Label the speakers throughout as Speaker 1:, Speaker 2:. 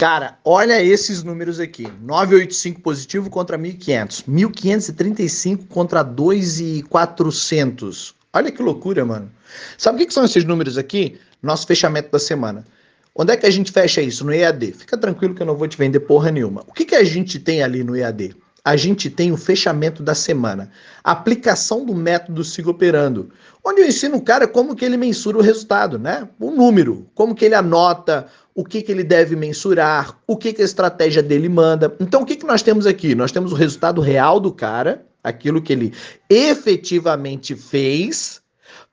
Speaker 1: Cara, olha esses números aqui. 985 positivo contra 1500. 1535 contra 2400. Olha que loucura, mano. Sabe o que são esses números aqui? Nosso fechamento da semana. Onde é que a gente fecha isso? No EAD. Fica tranquilo que eu não vou te vender porra nenhuma. O que, que a gente tem ali no EAD? A gente tem o fechamento da semana. aplicação do método Siga Operando. Onde eu ensino o cara como que ele mensura o resultado, né? O número. Como que ele anota, o que, que ele deve mensurar, o que, que a estratégia dele manda. Então, o que, que nós temos aqui? Nós temos o resultado real do cara, aquilo que ele efetivamente fez,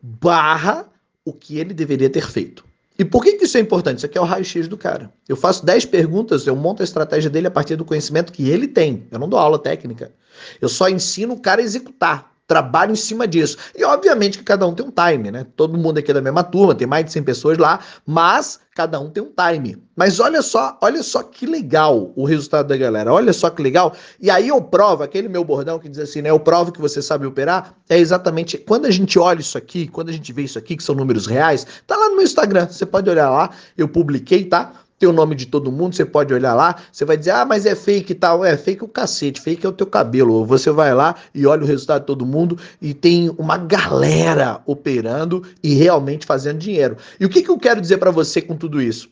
Speaker 1: barra o que ele deveria ter feito. E por que, que isso é importante? Isso aqui é o raio-x do cara. Eu faço 10 perguntas, eu monto a estratégia dele a partir do conhecimento que ele tem. Eu não dou aula técnica. Eu só ensino o cara a executar trabalho em cima disso. E obviamente que cada um tem um time, né? Todo mundo aqui é da mesma turma, tem mais de 100 pessoas lá, mas cada um tem um time. Mas olha só, olha só que legal o resultado da galera. Olha só que legal. E aí eu provo, aquele meu bordão que diz assim, né? Eu provo que você sabe operar, é exatamente quando a gente olha isso aqui, quando a gente vê isso aqui, que são números reais, tá lá no meu Instagram, você pode olhar lá, eu publiquei, tá? Tem o nome de todo mundo, você pode olhar lá, você vai dizer, ah, mas é fake e tal. É fake o cacete, fake é o teu cabelo. Você vai lá e olha o resultado de todo mundo e tem uma galera operando e realmente fazendo dinheiro. E o que, que eu quero dizer para você com tudo isso?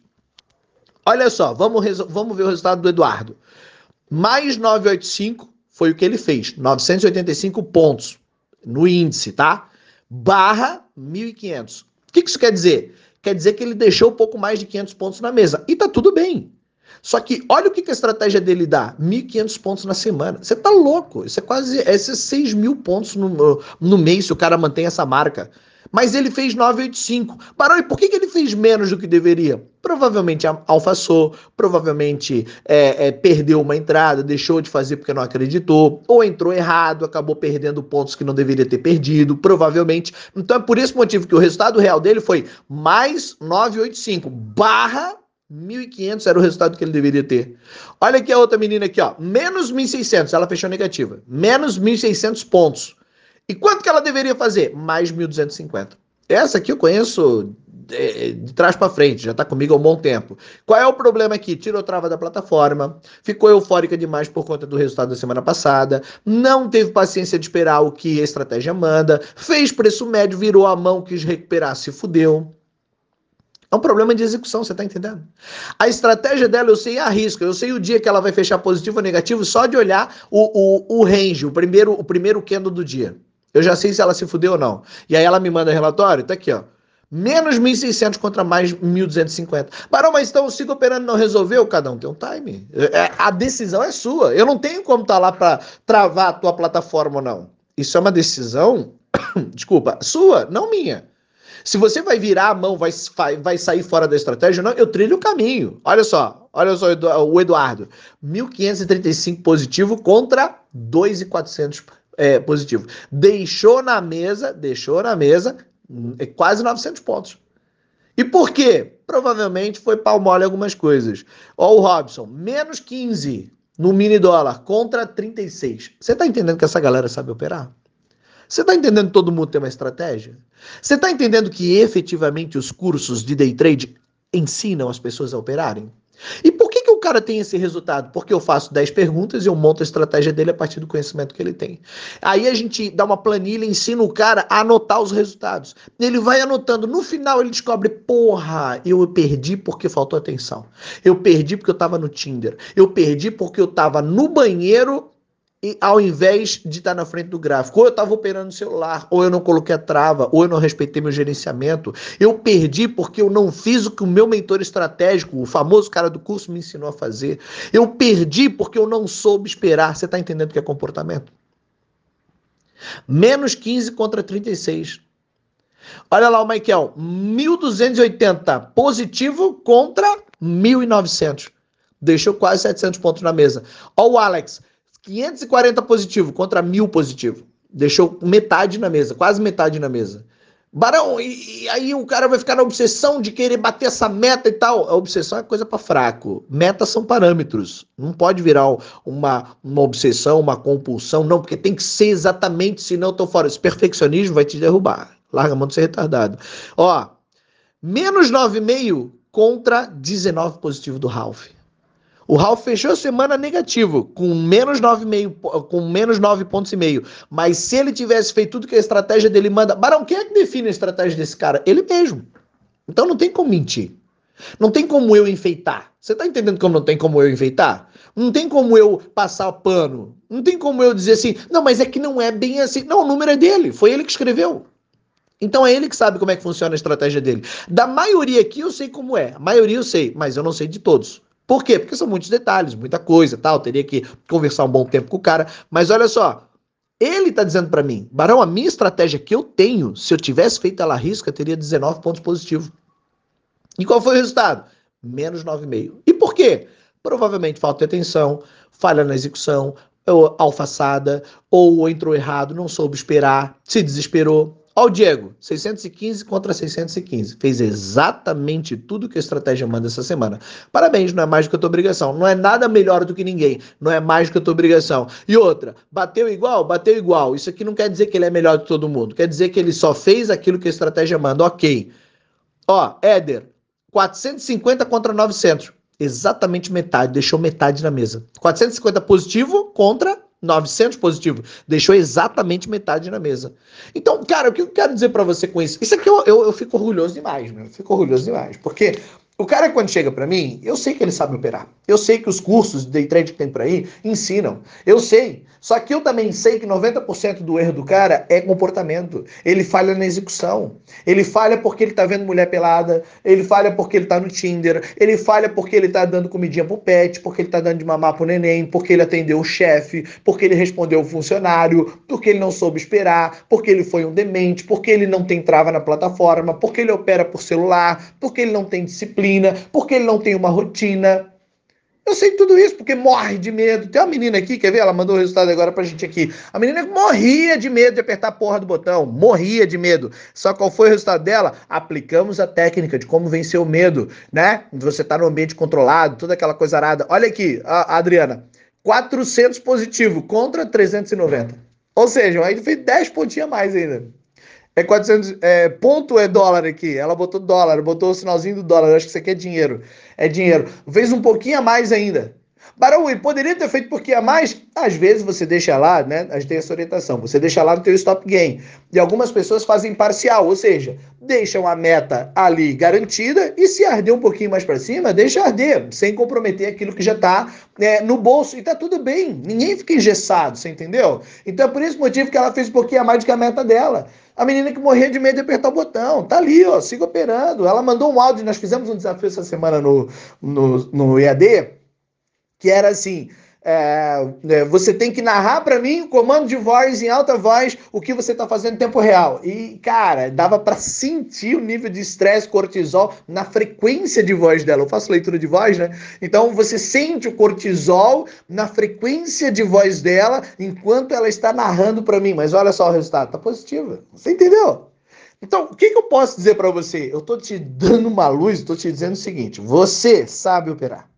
Speaker 1: Olha só, vamos, vamos ver o resultado do Eduardo. Mais 985 foi o que ele fez, 985 pontos no índice, tá? Barra 1.500. O que, que isso quer dizer? Quer dizer que ele deixou um pouco mais de 500 pontos na mesa. E tá tudo bem. Só que olha o que, que a estratégia dele dá: 1.500 pontos na semana. Você tá louco? Isso é quase é 6 mil pontos no, no mês se o cara mantém essa marca. Mas ele fez 985. Barão, e por que, que ele fez menos do que deveria? Provavelmente alfaçou, provavelmente é, é, perdeu uma entrada, deixou de fazer porque não acreditou, ou entrou errado, acabou perdendo pontos que não deveria ter perdido, provavelmente. Então é por esse motivo que o resultado real dele foi mais 985 barra 1.500 era o resultado que ele deveria ter. Olha aqui a outra menina aqui, ó. Menos 1.600, ela fechou negativa. Menos 1.600 pontos. E quanto que ela deveria fazer? Mais 1.250. Essa aqui eu conheço de, de trás para frente, já está comigo há um bom tempo. Qual é o problema aqui? Tirou trava da plataforma, ficou eufórica demais por conta do resultado da semana passada, não teve paciência de esperar o que a estratégia manda, fez preço médio, virou a mão, quis recuperar, se fudeu. É um problema de execução, você está entendendo? A estratégia dela eu sei a risco, eu sei o dia que ela vai fechar positivo ou negativo só de olhar o, o, o range, o primeiro, o primeiro candle do dia. Eu já sei se ela se fudeu ou não. E aí ela me manda relatório, tá aqui, ó. Menos 1.600 contra mais 1.250. Barão, mas então o ciclo operando não resolveu? Cada um tem um time. É, a decisão é sua. Eu não tenho como estar tá lá para travar a tua plataforma ou não. Isso é uma decisão, desculpa, sua, não minha. Se você vai virar a mão, vai, vai sair fora da estratégia, não, eu trilho o caminho. Olha só, olha só o Eduardo. 1.535 positivo contra 2.400 é, positivo. Deixou na mesa, deixou na mesa é quase 900 pontos. E por quê? Provavelmente foi pau mole algumas coisas. Ó, o Robson, menos 15 no mini dólar contra 36. Você está entendendo que essa galera sabe operar? Você está entendendo que todo mundo tem uma estratégia? Você está entendendo que efetivamente os cursos de day trade ensinam as pessoas a operarem? E cara tem esse resultado? Porque eu faço 10 perguntas e eu monto a estratégia dele a partir do conhecimento que ele tem. Aí a gente dá uma planilha ensina o cara a anotar os resultados. Ele vai anotando. No final ele descobre: porra, eu perdi porque faltou atenção. Eu perdi porque eu estava no Tinder. Eu perdi porque eu estava no banheiro ao invés de estar na frente do gráfico, ou eu estava operando no celular, ou eu não coloquei a trava, ou eu não respeitei meu gerenciamento, eu perdi porque eu não fiz o que o meu mentor estratégico, o famoso cara do curso, me ensinou a fazer. Eu perdi porque eu não soube esperar. Você está entendendo o que é comportamento? Menos 15 contra 36. Olha lá o Michael, 1280 positivo contra 1900. Deixou quase 700 pontos na mesa. Olha o Alex, 540 positivo contra 1000 positivo. Deixou metade na mesa, quase metade na mesa. Barão, e, e, aí o cara vai ficar na obsessão de querer bater essa meta e tal. A obsessão é coisa para fraco. Metas são parâmetros. Não pode virar uma, uma obsessão, uma compulsão, não, porque tem que ser exatamente, senão eu tô fora. Esse perfeccionismo vai te derrubar. Larga a mão de ser retardado. Ó, menos 9,5 contra 19 positivo do Ralph. O Ralph fechou a semana negativo, com menos 9,5, com menos 9 pontos e meio. Mas se ele tivesse feito tudo que a estratégia dele manda. Barão, quem é que define a estratégia desse cara? Ele mesmo. Então não tem como mentir. Não tem como eu enfeitar. Você tá entendendo como não tem como eu enfeitar? Não tem como eu passar pano. Não tem como eu dizer assim, não, mas é que não é bem assim. Não, o número é dele. Foi ele que escreveu. Então é ele que sabe como é que funciona a estratégia dele. Da maioria aqui eu sei como é. A maioria eu sei, mas eu não sei de todos. Por quê? Porque são muitos detalhes, muita coisa, tal. Teria que conversar um bom tempo com o cara. Mas olha só, ele tá dizendo para mim, Barão, a minha estratégia que eu tenho, se eu tivesse feito ela risca, teria 19 pontos positivos. E qual foi o resultado? Menos 9,5. E por quê? Provavelmente falta de atenção, falha na execução, ou alfaçada, ou entrou errado, não soube esperar, se desesperou. Ó o Diego, 615 contra 615. Fez exatamente tudo que a estratégia manda essa semana. Parabéns, não é mais do que a tua obrigação. Não é nada melhor do que ninguém. Não é mais do que a tua obrigação. E outra, bateu igual? Bateu igual. Isso aqui não quer dizer que ele é melhor do que todo mundo. Quer dizer que ele só fez aquilo que a estratégia manda. Ok. Ó, Éder, 450 contra 900. Exatamente metade. Deixou metade na mesa. 450 positivo contra 900 positivo. Deixou exatamente metade na mesa. Então, cara, o que eu quero dizer para você com isso? Isso aqui eu, eu, eu fico orgulhoso demais, né? Eu fico orgulhoso demais. Porque o cara, quando chega para mim, eu sei que ele sabe operar. Eu sei que os cursos de day trade que tem por aí ensinam. Eu sei. Só que eu também sei que 90% do erro do cara é comportamento. Ele falha na execução. Ele falha porque ele tá vendo mulher pelada. Ele falha porque ele tá no Tinder. Ele falha porque ele tá dando comidinha pro pet. Porque ele tá dando de mamar pro neném. Porque ele atendeu o chefe. Porque ele respondeu o funcionário. Porque ele não soube esperar. Porque ele foi um demente. Porque ele não tem trava na plataforma. Porque ele opera por celular. Porque ele não tem disciplina disciplina, porque ele não tem uma rotina. Eu sei tudo isso porque morre de medo. Tem uma menina aqui, quer ver? Ela mandou o resultado agora pra gente aqui. A menina morria de medo de apertar a porra do botão. Morria de medo. Só qual foi o resultado dela? Aplicamos a técnica de como vencer o medo, né? Você tá no ambiente controlado, toda aquela coisa arada. Olha aqui, a Adriana. 400 positivo contra 390. Ou seja, aí fez 10 pontinhos a mais ainda. É 400. É, ponto é dólar aqui. Ela botou dólar, botou o sinalzinho do dólar. Acho que isso aqui é dinheiro. É dinheiro. Fez um pouquinho a mais ainda. Ele poderia ter feito porque a mais? Às vezes você deixa lá, né? A gente tem essa orientação. Você deixa lá no teu stop gain. E algumas pessoas fazem parcial, ou seja, deixam a meta ali garantida e se arder um pouquinho mais para cima, deixa arder, sem comprometer aquilo que já está é, no bolso. E tá tudo bem. Ninguém fica engessado, você entendeu? Então é por esse motivo que ela fez um pouquinho a mais do que a meta dela. A menina que morria de medo de apertar o botão. Tá ali, ó, siga operando. Ela mandou um áudio, nós fizemos um desafio essa semana no, no, no EAD, que era assim: é, é, você tem que narrar para mim, comando de voz, em alta voz, o que você está fazendo em tempo real. E, cara, dava para sentir o nível de estresse, cortisol na frequência de voz dela. Eu faço leitura de voz, né? Então você sente o cortisol na frequência de voz dela enquanto ela está narrando para mim. Mas olha só o resultado, tá positivo. Você entendeu? Então, o que, que eu posso dizer para você? Eu estou te dando uma luz, estou te dizendo o seguinte: você sabe operar.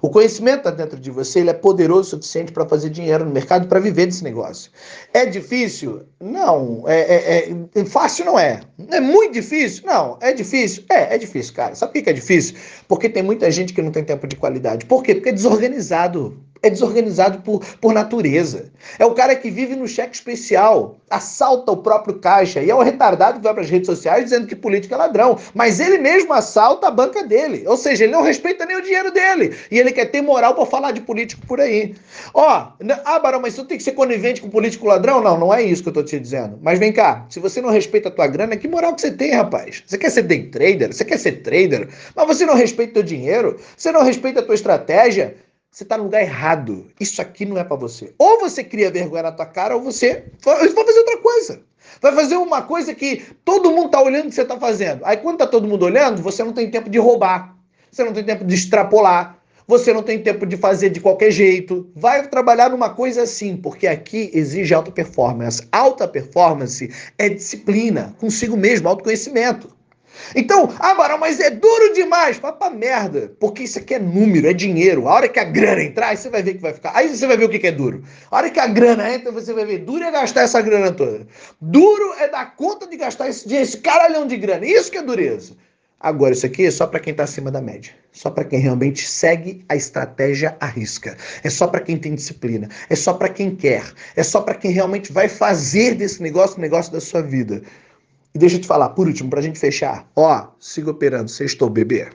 Speaker 1: O conhecimento está dentro de você, ele é poderoso o suficiente para fazer dinheiro no mercado, para viver desse negócio. É difícil? Não. É, é, é, fácil não é. É muito difícil? Não. É difícil? É, é difícil, cara. Sabe por que é difícil? Porque tem muita gente que não tem tempo de qualidade. Por quê? Porque é desorganizado é desorganizado por, por natureza. É o cara que vive no cheque especial, assalta o próprio caixa e é o retardado que vai para as redes sociais dizendo que político é ladrão. Mas ele mesmo assalta a banca dele. Ou seja, ele não respeita nem o dinheiro dele. E ele quer ter moral para falar de político por aí. Ó, ah, Barão, mas tu tem que ser conivente com político ladrão? Não, não é isso que eu tô te dizendo. Mas vem cá, se você não respeita a tua grana, que moral que você tem, rapaz? Você quer ser day trader? Você quer ser trader? Mas você não respeita o teu dinheiro? Você não respeita a tua estratégia? Você está no lugar errado. Isso aqui não é para você. Ou você cria vergonha na tua cara, ou você vai fazer outra coisa. Vai fazer uma coisa que todo mundo está olhando o que você está fazendo. Aí quando está todo mundo olhando, você não tem tempo de roubar. Você não tem tempo de extrapolar. Você não tem tempo de fazer de qualquer jeito. Vai trabalhar numa coisa assim, porque aqui exige alta performance. Alta performance é disciplina, consigo mesmo, autoconhecimento. Então, ah, agora, mas é duro demais. Vai pra merda. Porque isso aqui é número, é dinheiro. A hora que a grana entrar, aí você vai ver que vai ficar. Aí você vai ver o que, é duro. A hora que a grana entra, você vai ver. Duro é gastar essa grana toda. Duro é dar conta de gastar esse dinheiro, esse caralhão de grana. Isso que é dureza. Agora, isso aqui é só para quem tá acima da média. Só para quem realmente segue a estratégia à risca. É só para quem tem disciplina. É só para quem quer. É só para quem realmente vai fazer desse negócio o negócio da sua vida. E deixa eu te falar, por último, para a gente fechar. Ó, siga operando, sextou, bebê.